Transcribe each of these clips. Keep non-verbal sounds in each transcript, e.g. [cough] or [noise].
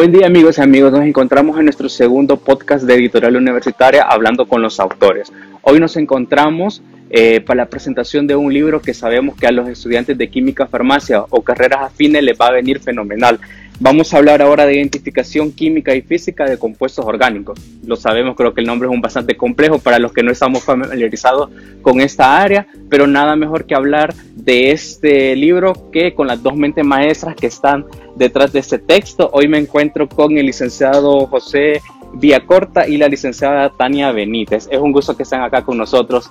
Buen día amigos y amigos, nos encontramos en nuestro segundo podcast de Editorial Universitaria hablando con los autores. Hoy nos encontramos eh, para la presentación de un libro que sabemos que a los estudiantes de química, farmacia o carreras afines les va a venir fenomenal. Vamos a hablar ahora de identificación química y física de compuestos orgánicos. Lo sabemos, creo que el nombre es un bastante complejo para los que no estamos familiarizados con esta área, pero nada mejor que hablar de este libro que con las dos mentes maestras que están detrás de este texto. Hoy me encuentro con el licenciado José Villacorta y la licenciada Tania Benítez. Es un gusto que estén acá con nosotros.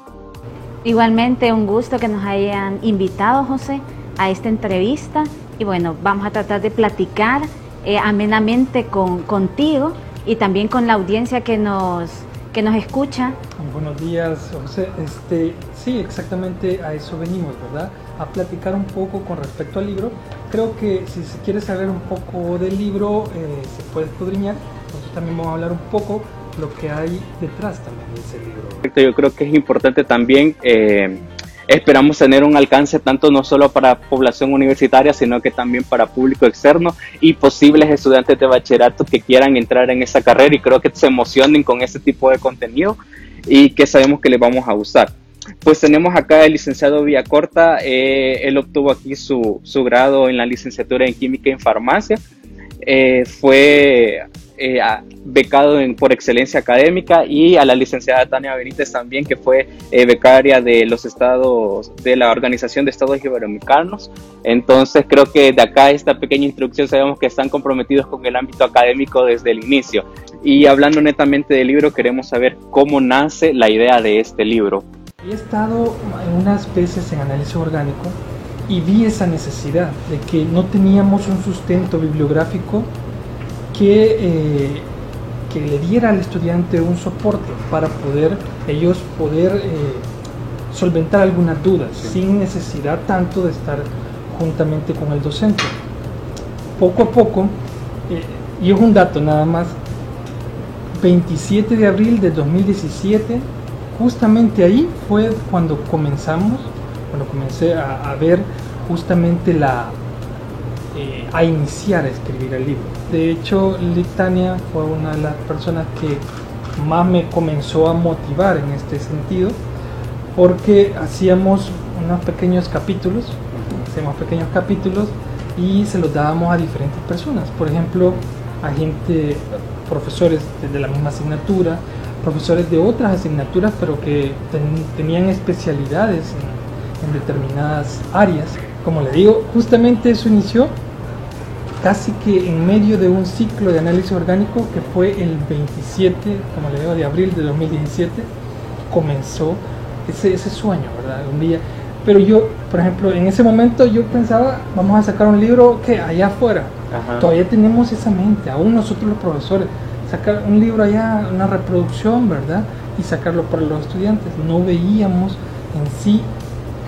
Igualmente un gusto que nos hayan invitado, José, a esta entrevista y bueno, vamos a tratar de platicar eh, amenamente con, contigo y también con la audiencia que nos, que nos escucha. Buenos días, José. Este, sí, exactamente a eso venimos, ¿verdad? A platicar un poco con respecto al libro. Creo que si se quiere saber un poco del libro, eh, se puede escudriñar. Nosotros también vamos a hablar un poco lo que hay detrás también de ese libro. Yo creo que es importante también eh, Esperamos tener un alcance tanto no solo para población universitaria, sino que también para público externo y posibles estudiantes de bachillerato que quieran entrar en esa carrera y creo que se emocionen con este tipo de contenido y que sabemos que les vamos a gustar. Pues tenemos acá el licenciado Villacorta, eh, él obtuvo aquí su, su, grado en la licenciatura en Química en Farmacia. Eh, fue eh, becado en, por excelencia académica y a la licenciada Tania Benítez también, que fue eh, becaria de los estados, de la Organización de Estados Iberoamericanos. Entonces creo que de acá esta pequeña introducción sabemos que están comprometidos con el ámbito académico desde el inicio. Y hablando netamente del libro, queremos saber cómo nace la idea de este libro. He estado unas veces en análisis orgánico y vi esa necesidad de que no teníamos un sustento bibliográfico que, eh, que le diera al estudiante un soporte para poder ellos poder eh, solventar algunas dudas sin necesidad tanto de estar juntamente con el docente. Poco a poco, eh, y es un dato nada más, 27 de abril de 2017, justamente ahí fue cuando comenzamos, cuando comencé a ver justamente la, eh, a iniciar a escribir el libro. De hecho, Litania fue una de las personas que más me comenzó a motivar en este sentido, porque hacíamos unos pequeños capítulos, hacíamos pequeños capítulos y se los dábamos a diferentes personas. Por ejemplo, a gente, profesores de la misma asignatura, profesores de otras asignaturas, pero que tenían especialidades en, en determinadas áreas. Como le digo, justamente eso inició casi que en medio de un ciclo de análisis orgánico que fue el 27, como le digo, de abril de 2017, comenzó ese, ese sueño, ¿verdad? Un día. Pero yo, por ejemplo, en ese momento yo pensaba, vamos a sacar un libro que allá afuera. Todavía tenemos esa mente, aún nosotros los profesores, sacar un libro allá, una reproducción, ¿verdad? Y sacarlo para los estudiantes. No veíamos en sí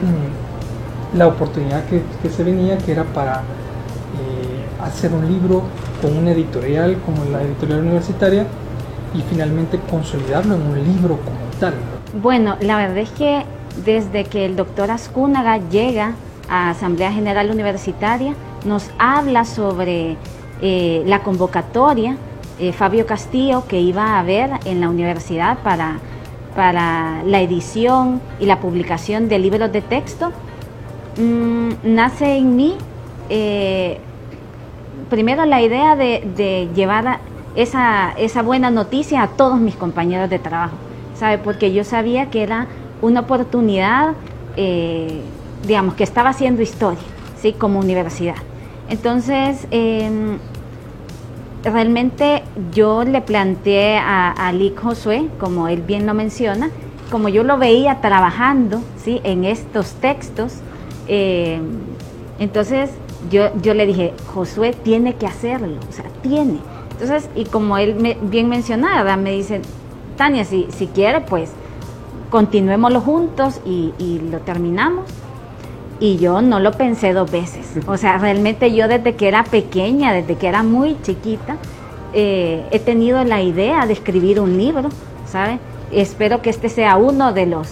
mm, la oportunidad que, que se venía, que era para hacer un libro con una editorial como la editorial universitaria y finalmente consolidarlo en un libro como tal. Bueno, la verdad es que desde que el doctor Ascúnaga llega a Asamblea General Universitaria, nos habla sobre eh, la convocatoria, eh, Fabio Castillo, que iba a haber en la universidad para, para la edición y la publicación de libros de texto, mm, nace en mí eh, primero la idea de, llevar esa, buena noticia a todos mis compañeros de trabajo, ¿sabe? Porque yo sabía que era una oportunidad, eh, digamos, que estaba haciendo historia, ¿sí? Como universidad. Entonces, em, realmente yo le planteé a, a Lick Josué, como él bien lo menciona, como yo lo veía trabajando, ¿sí? En estos textos, em, entonces yo, yo le dije, Josué tiene que hacerlo, o sea, tiene. Entonces, y como él me, bien mencionaba, me dice, Tania, si, si quiere, pues continuémoslo juntos y, lo terminamos. Y yo no lo pensé dos veces. O sea, realmente yo desde que era pequeña, desde que era muy chiquita, eh, he tenido la idea de escribir un libro, ¿sabe? Espero que este sea uno de los...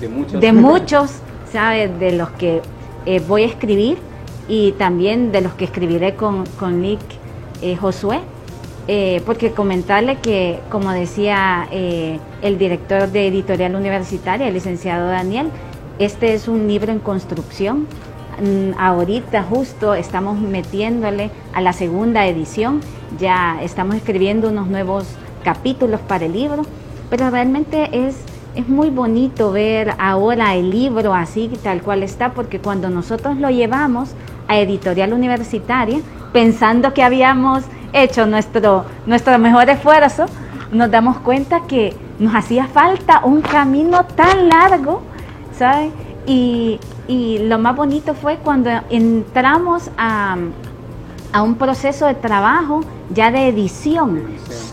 De muchos. De muchos, ¿sabe? De los que eh, voy a escribir y también de los que escribiré con, con Nick eh, Josué, eh, porque comentarle que, como decía eh, el director de Editorial Universitaria, el licenciado Daniel, este es un libro en construcción. Mm, ahorita justo estamos metiéndole a la segunda edición, ya estamos escribiendo unos nuevos capítulos para el libro, pero realmente es, es muy bonito ver ahora el libro así, tal cual está, porque cuando nosotros lo llevamos a Editorial Universitaria, pensando que habíamos hecho nuestro, nuestro mejor esfuerzo, nos damos cuenta que nos hacía falta un camino tan largo, ¿sabes? Y, lo más bonito fue cuando entramos a, a, un proceso de trabajo ya de edición.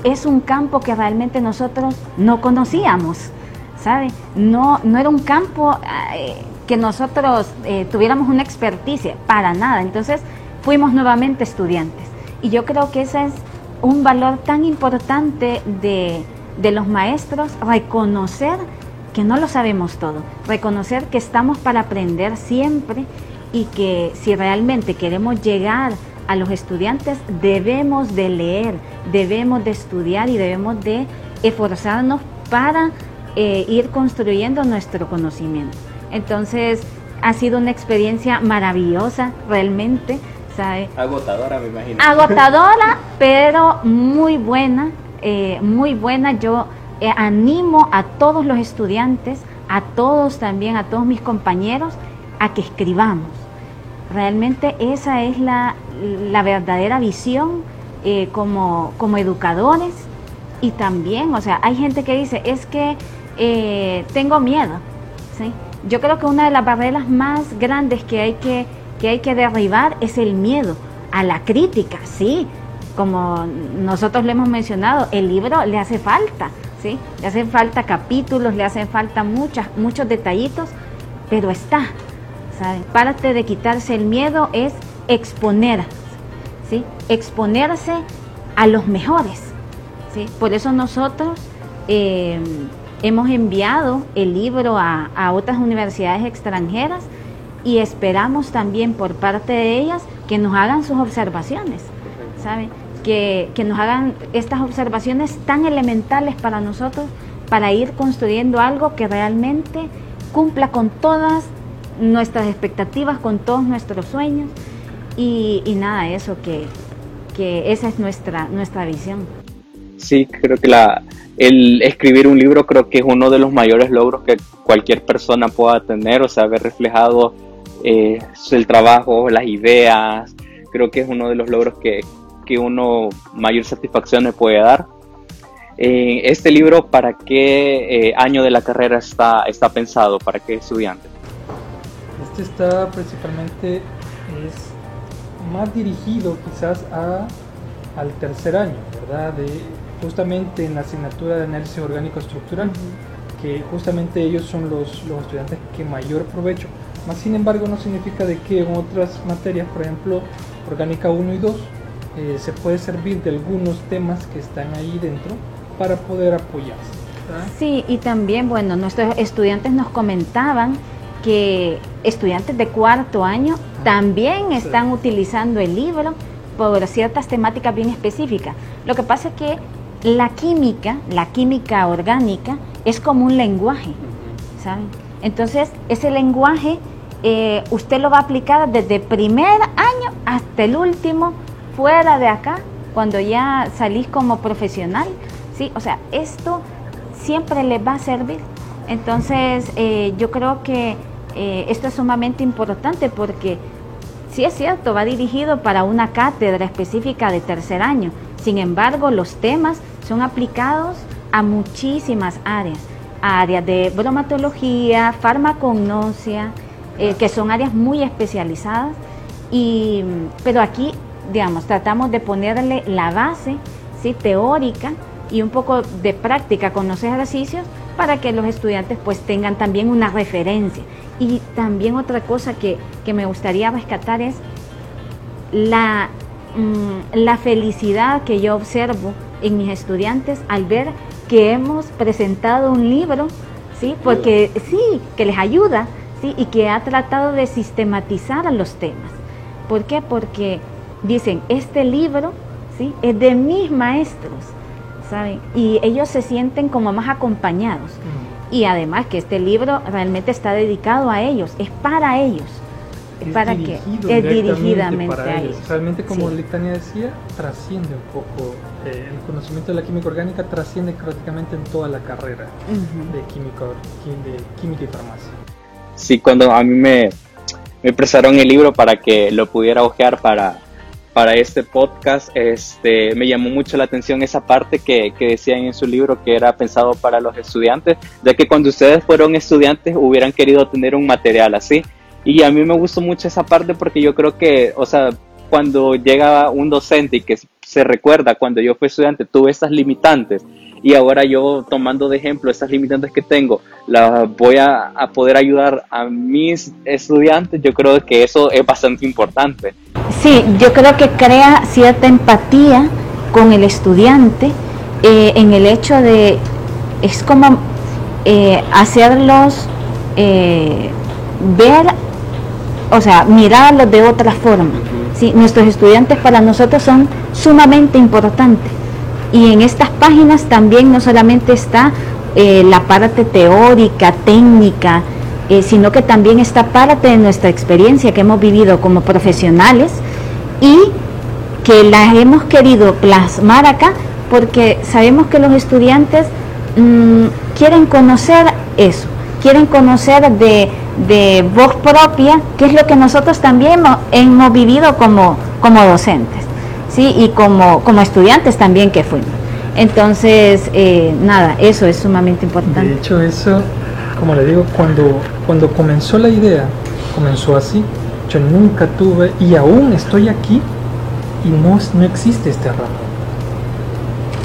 Es un campo que realmente nosotros no conocíamos, ¿sabes? No, no era un campo eh, que nosotros eh, tuviéramos una experticia, para nada. Entonces fuimos nuevamente estudiantes. Y yo creo que ese es un valor tan importante de, los maestros, reconocer que no lo sabemos todo, reconocer que estamos para aprender siempre y que si realmente queremos llegar a los estudiantes debemos de leer, debemos de estudiar y debemos de esforzarnos para eh, ir construyendo nuestro conocimiento. Entonces ha sido una experiencia maravillosa realmente Agotadora, me imagino. Agotadora, [laughs] pero muy buena, eh, muy buena. Yo eh, animo a todos los estudiantes, a todos también, a todos mis compañeros, a que escribamos. Realmente esa es la, verdadera visión eh, como, como educadores y también, o sea, hay gente que dice, es que tengo miedo. ¿sí? Yo creo que una de las barreras más grandes que hay que que hay que derribar es el miedo a la crítica, sí. Como nosotros le hemos mencionado, el libro le hace falta, ¿sí? Le hacen falta capítulos, le hacen falta muchas, muchos detallitos, pero está, ¿saben? Parte de quitarse el miedo es exponer, ¿sí? Exponerse a los mejores, ¿sí? Por eso nosotros eh, hemos enviado el libro a, otras universidades extranjeras y esperamos también por parte de ellas que nos hagan sus observaciones, ¿saben? Que, nos hagan estas observaciones tan elementales para nosotros para ir construyendo algo que realmente cumpla con todas nuestras expectativas, con todos nuestros sueños y, nada, eso que, que esa es nuestra, nuestra visión. Sí, creo que la, el escribir un libro creo que es uno de los mayores logros que cualquier persona pueda tener, o sea, haber reflejado eh, el trabajo, las ideas, creo que es uno de los logros que, que uno mayor satisfacción le puede dar. Eh, este libro, ¿para qué eh, año de la carrera está, está pensado? ¿Para qué estudiante? Este está principalmente, más dirigido quizás a, al tercer año, ¿verdad? Justamente en la asignatura de análisis orgánico estructural, que justamente ellos son los, los estudiantes que mayor provecho más sin embargo, no significa de que en otras materias, por ejemplo, orgánica 1 y 2, eh, se puede servir de algunos temas que están ahí dentro para poder apoyarse. Sí, y también, bueno, nuestros estudiantes nos comentaban que estudiantes de cuarto año también están utilizando el libro por ciertas temáticas bien específicas. Lo que pasa es que la química, la química orgánica, es como un lenguaje, ¿saben? Entonces, ese lenguaje eh, usted lo va a aplicar desde primer año hasta el último, fuera de acá, cuando ya salís como profesional. ¿sí? O sea, esto siempre le va a servir. Entonces, eh, yo creo que eh, esto es sumamente importante porque, sí es cierto, va dirigido para una cátedra específica de tercer año. Sin embargo, los temas son aplicados a muchísimas áreas áreas de bromatología, farmacognosia, eh, que son áreas muy especializadas, y, pero aquí, digamos, tratamos de ponerle la base ¿sí? teórica y un poco de práctica con los ejercicios para que los estudiantes pues tengan también una referencia. Y también otra cosa que, que me gustaría rescatar es la, mm, la felicidad que yo observo en mis estudiantes al ver que hemos presentado un libro, ¿sí? Porque sí, que les ayuda, ¿sí? Y que ha tratado de sistematizar los temas. ¿Por qué? Porque dicen, este libro ¿sí? Es de mis maestros, ¿saben? Y ellos se sienten como más acompañados. Mm. Y además que este libro realmente está dedicado a ellos, es para ellos. Es, para que es dirigidamente para a ellos. ellos. Realmente, como Sí. Litania decía, trasciende un poco. eh, el conocimiento de la química orgánica trasciende prácticamente en toda la carrera de, química, de química y farmacia. Sí, cuando a mí me, me prestaron el libro para que lo pudiera hojear para, para este podcast, este, me llamó mucho la atención esa parte que, que decían en su libro que era pensado para los estudiantes, ya que cuando ustedes fueron estudiantes hubieran querido tener un material así. Y a mí me gustó mucho esa parte porque yo creo que, o sea, cuando llega un docente y que se recuerda cuando yo fui estudiante, tuve estas limitantes y ahora yo tomando de ejemplo estas limitantes que tengo, las voy a, a poder ayudar a mis estudiantes, yo creo que eso es bastante importante. Sí, yo creo que crea cierta empatía con el estudiante eh, en el hecho de, es como eh, hacerlos eh, ver, o sea, mirarlos de otra forma. Sí, nuestros estudiantes para nosotros son sumamente importantes. Y en estas páginas también no solamente está eh, la parte teórica, técnica, eh, sino que también está parte de nuestra experiencia que hemos vivido como profesionales y que las hemos querido plasmar acá porque sabemos que los estudiantes mm, quieren conocer eso, quieren conocer de, de voz propia, que es lo que nosotros también hemos, vivido como, como docentes, ¿sí? y como, como estudiantes también que fuimos. Entonces, eh, nada, eso es sumamente De importante. hecho, eso, como le digo, cuando, cuando comenzó la idea, comenzó así. Yo nunca tuve, y aún estoy aquí, y no, no existe esta herramienta.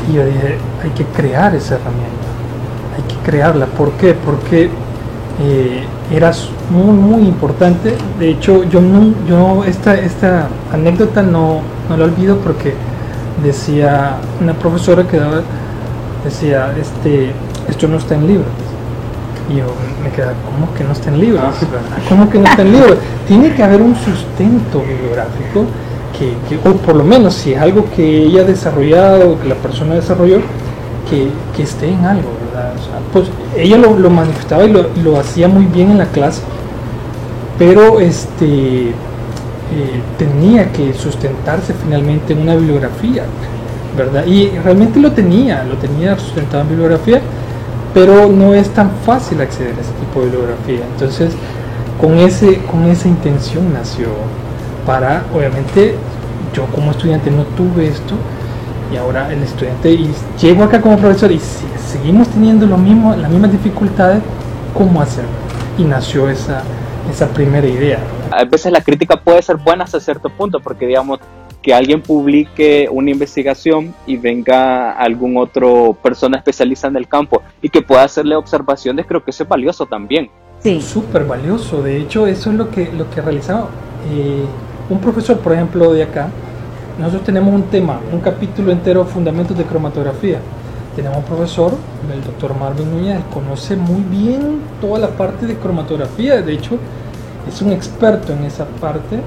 Y yo dije, hay que crear esa herramienta, hay que crearla. ¿Por qué? Porque eh, era muy, muy importante. De hecho, yo, no, yo esta, esta anécdota no, no la olvido porque decía una profesora que daba, decía, este, esto no está en libros. Y yo me quedaba, ¿cómo que no está en libros? ¿Cómo que no está en libros? [laughs] Tiene que haber un sustento bibliográfico que, que- o por lo menos si es algo que ella ha desarrollado, que la persona desarrolló, que, que esté en algo, ¿verdad? O sea, pues ella lo, manifestaba y lo, y lo hacía muy bien en la clase, pero este eh, tenía que sustentarse finalmente en una bibliografía, ¿verdad? Y realmente lo tenía, lo tenía sustentado en bibliografía, pero no es tan fácil acceder a ese tipo de bibliografía. Entonces, con, ese, con esa intención nació para, obviamente, yo como estudiante no tuve esto, y ahora el estudiante, y llego acá como profesor y si seguimos teniendo lo mismo, las mismas dificultades, ¿cómo hacerlo? Y nació esa, esa primera idea. A veces la crítica puede ser buena hasta cierto punto, porque digamos que alguien publique una investigación y venga algún otro persona especialista en el campo y que pueda hacerle observaciones, creo que eso es valioso también. Sí, súper valioso. De hecho, eso es lo que, lo que realizaba eh, un profesor, por ejemplo, de acá. Nosotros tenemos un tema, un capítulo entero, fundamentos de cromatografía. Tenemos un profesor, el doctor Marvin Núñez, conoce muy bien toda la parte de cromatografía. De hecho, es un experto en esa parte.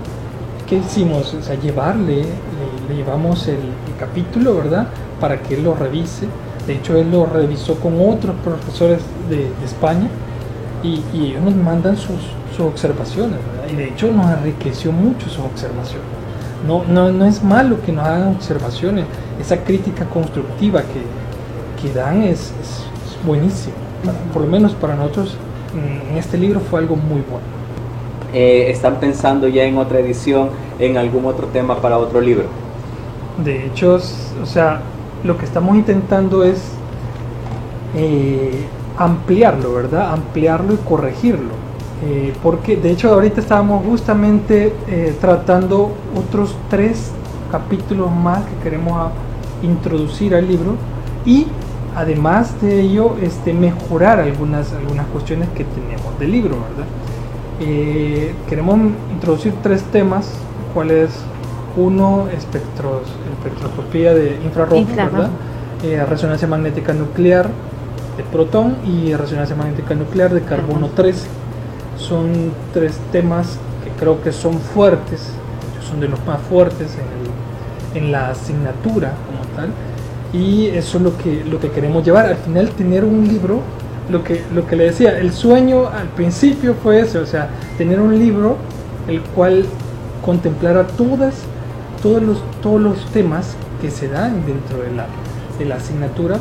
¿Qué hicimos? O sea, llevarle, le, le llevamos el, el capítulo, ¿verdad? Para que él lo revise. De hecho, él lo revisó con otros profesores de, de España y, y ellos nos mandan sus, sus observaciones, ¿verdad? Y de hecho nos enriqueció mucho sus observaciones. No, no, no es malo que nos hagan observaciones, esa crítica constructiva que, que dan es, es- es buenísima. Por lo menos para nosotros mm, en este libro fue algo muy bueno. Eh, ¿Están pensando ya en otra edición, en algún otro tema para otro libro? De hecho, o sea, lo que estamos intentando es eh, ampliarlo, ¿verdad? Ampliarlo y corregirlo. Eh, porque de hecho ahorita estábamos justamente eh, tratando otros tres capítulos más que queremos introducir al libro y además de ello este, mejorar algunas, algunas cuestiones que tenemos del libro, ¿verdad? Eh, queremos introducir tres temas, cuáles uno espectros, espectroscopía de infrarrojo, Infrarrojo. ¿verdad? Eh, resonancia magnética nuclear de protón y resonancia magnética nuclear de carbono 13. Son tres temas que creo que son fuertes, son de los más fuertes en la asignatura como tal y eso es lo que, lo que queremos llevar. Al final tener un libro, lo que, lo que le decía, el sueño al principio fue ese, o sea, tener un libro el cual contemplara todas, todos, los, todos los temas que se dan dentro de la, de la asignatura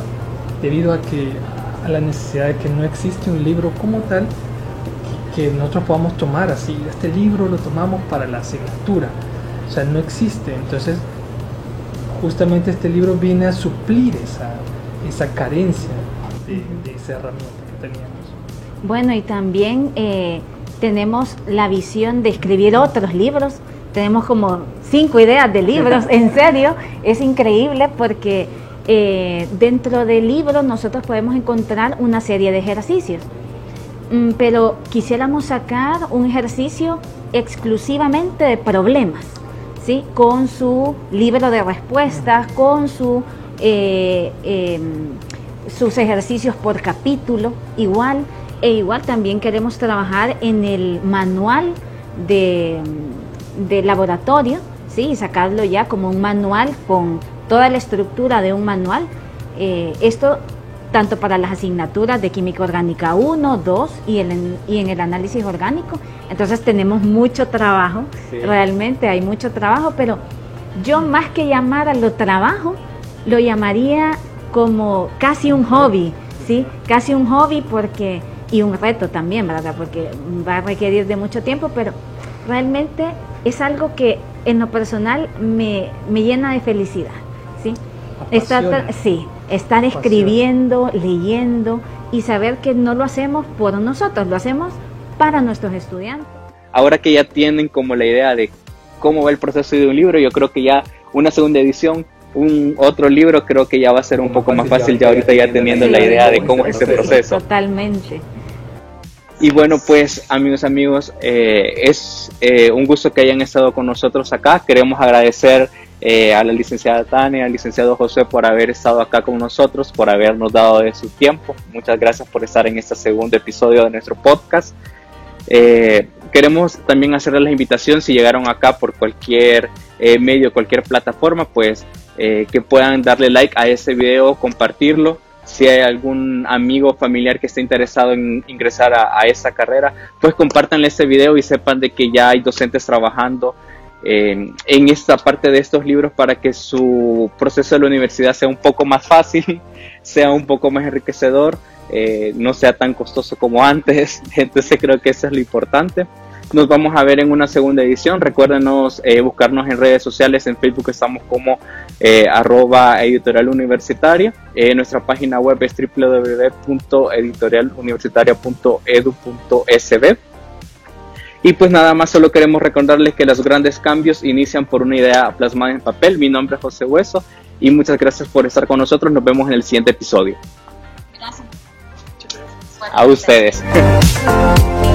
debido a que a la necesidad de que no existe un libro como tal que nosotros podamos tomar así, este libro lo tomamos para la asignatura, o sea, no existe, entonces justamente este libro viene a suplir esa, esa carencia de, esa herramienta que teníamos. Bueno, y también eh, tenemos la visión de escribir otros libros. Tenemos como cinco ideas de libros, [laughs] en serio, es increíble porque eh, dentro del libro nosotros podemos encontrar una serie de ejercicios, pero quisiéramos sacar un ejercicio exclusivamente de problemas con su libro de respuestas, con su, eh, em, sus ejercicios por capítulo, igual. E igual también queremos trabajar en el manual de, laboratorio, ¿sí? y sacarlo ya como un manual con toda la estructura de un manual. Eh, esto tanto para las asignaturas de química orgánica 1, 2 y, y en el análisis orgánico. Entonces tenemos mucho trabajo, realmente hay mucho trabajo, pero yo más que llamar a lo trabajo, lo llamaría como casi un hobby, ¿sí? Casi un hobby porque, y un reto también, ¿verdad? Porque va a requerir de mucho tiempo, pero realmente es algo que en lo personal me, me llena de felicidad, ¿sí? Sí, estar escribiendo, leyendo y saber que no lo hacemos por nosotros, lo hacemos para nuestros estudiantes. Ahora que ya tienen como la idea de cómo va el proceso de un libro, yo creo que ya una segunda edición, un otro libro, creo que ya va a ser un poco más fácil ya ahorita ya teniendo la idea de cómo es ese proceso. Totalmente. Y bueno, pues amigos, amigos, eh, es eh, un gusto que hayan estado con nosotros acá. Queremos agradecer eh, a la licenciada Tania, al licenciado José por haber estado acá con nosotros, por habernos dado de su tiempo. Muchas gracias por estar en este segundo episodio de nuestro podcast. Eh, queremos también hacerles la invitación, si llegaron acá por cualquier eh, medio, cualquier plataforma, pues que puedan darle like a ese video, compartirlo. Si hay algún amigo familiar que esté interesado en ingresar a, a esta carrera, pues compártanle este video y sepan de que ya hay docentes trabajando en esta parte de estos libros para que su proceso de la universidad sea un poco más fácil, [laughs] sea un poco más enriquecedor, eh, no sea tan costoso como antes. [laughs] Entonces creo que eso es lo importante. Nos vamos a ver en una segunda edición. Recuérdenos eh, buscarnos en redes sociales. En Facebook estamos como eh, arroba editorial universitaria. nuestra página web es www.editorialuniversitaria.edu.sb. Y pues nada más solo queremos recordarles que los grandes cambios inician por una idea plasmada en papel. Mi nombre es José Hueso y muchas gracias por estar con nosotros. Nos vemos en el siguiente episodio. Gracias. A ustedes. [laughs]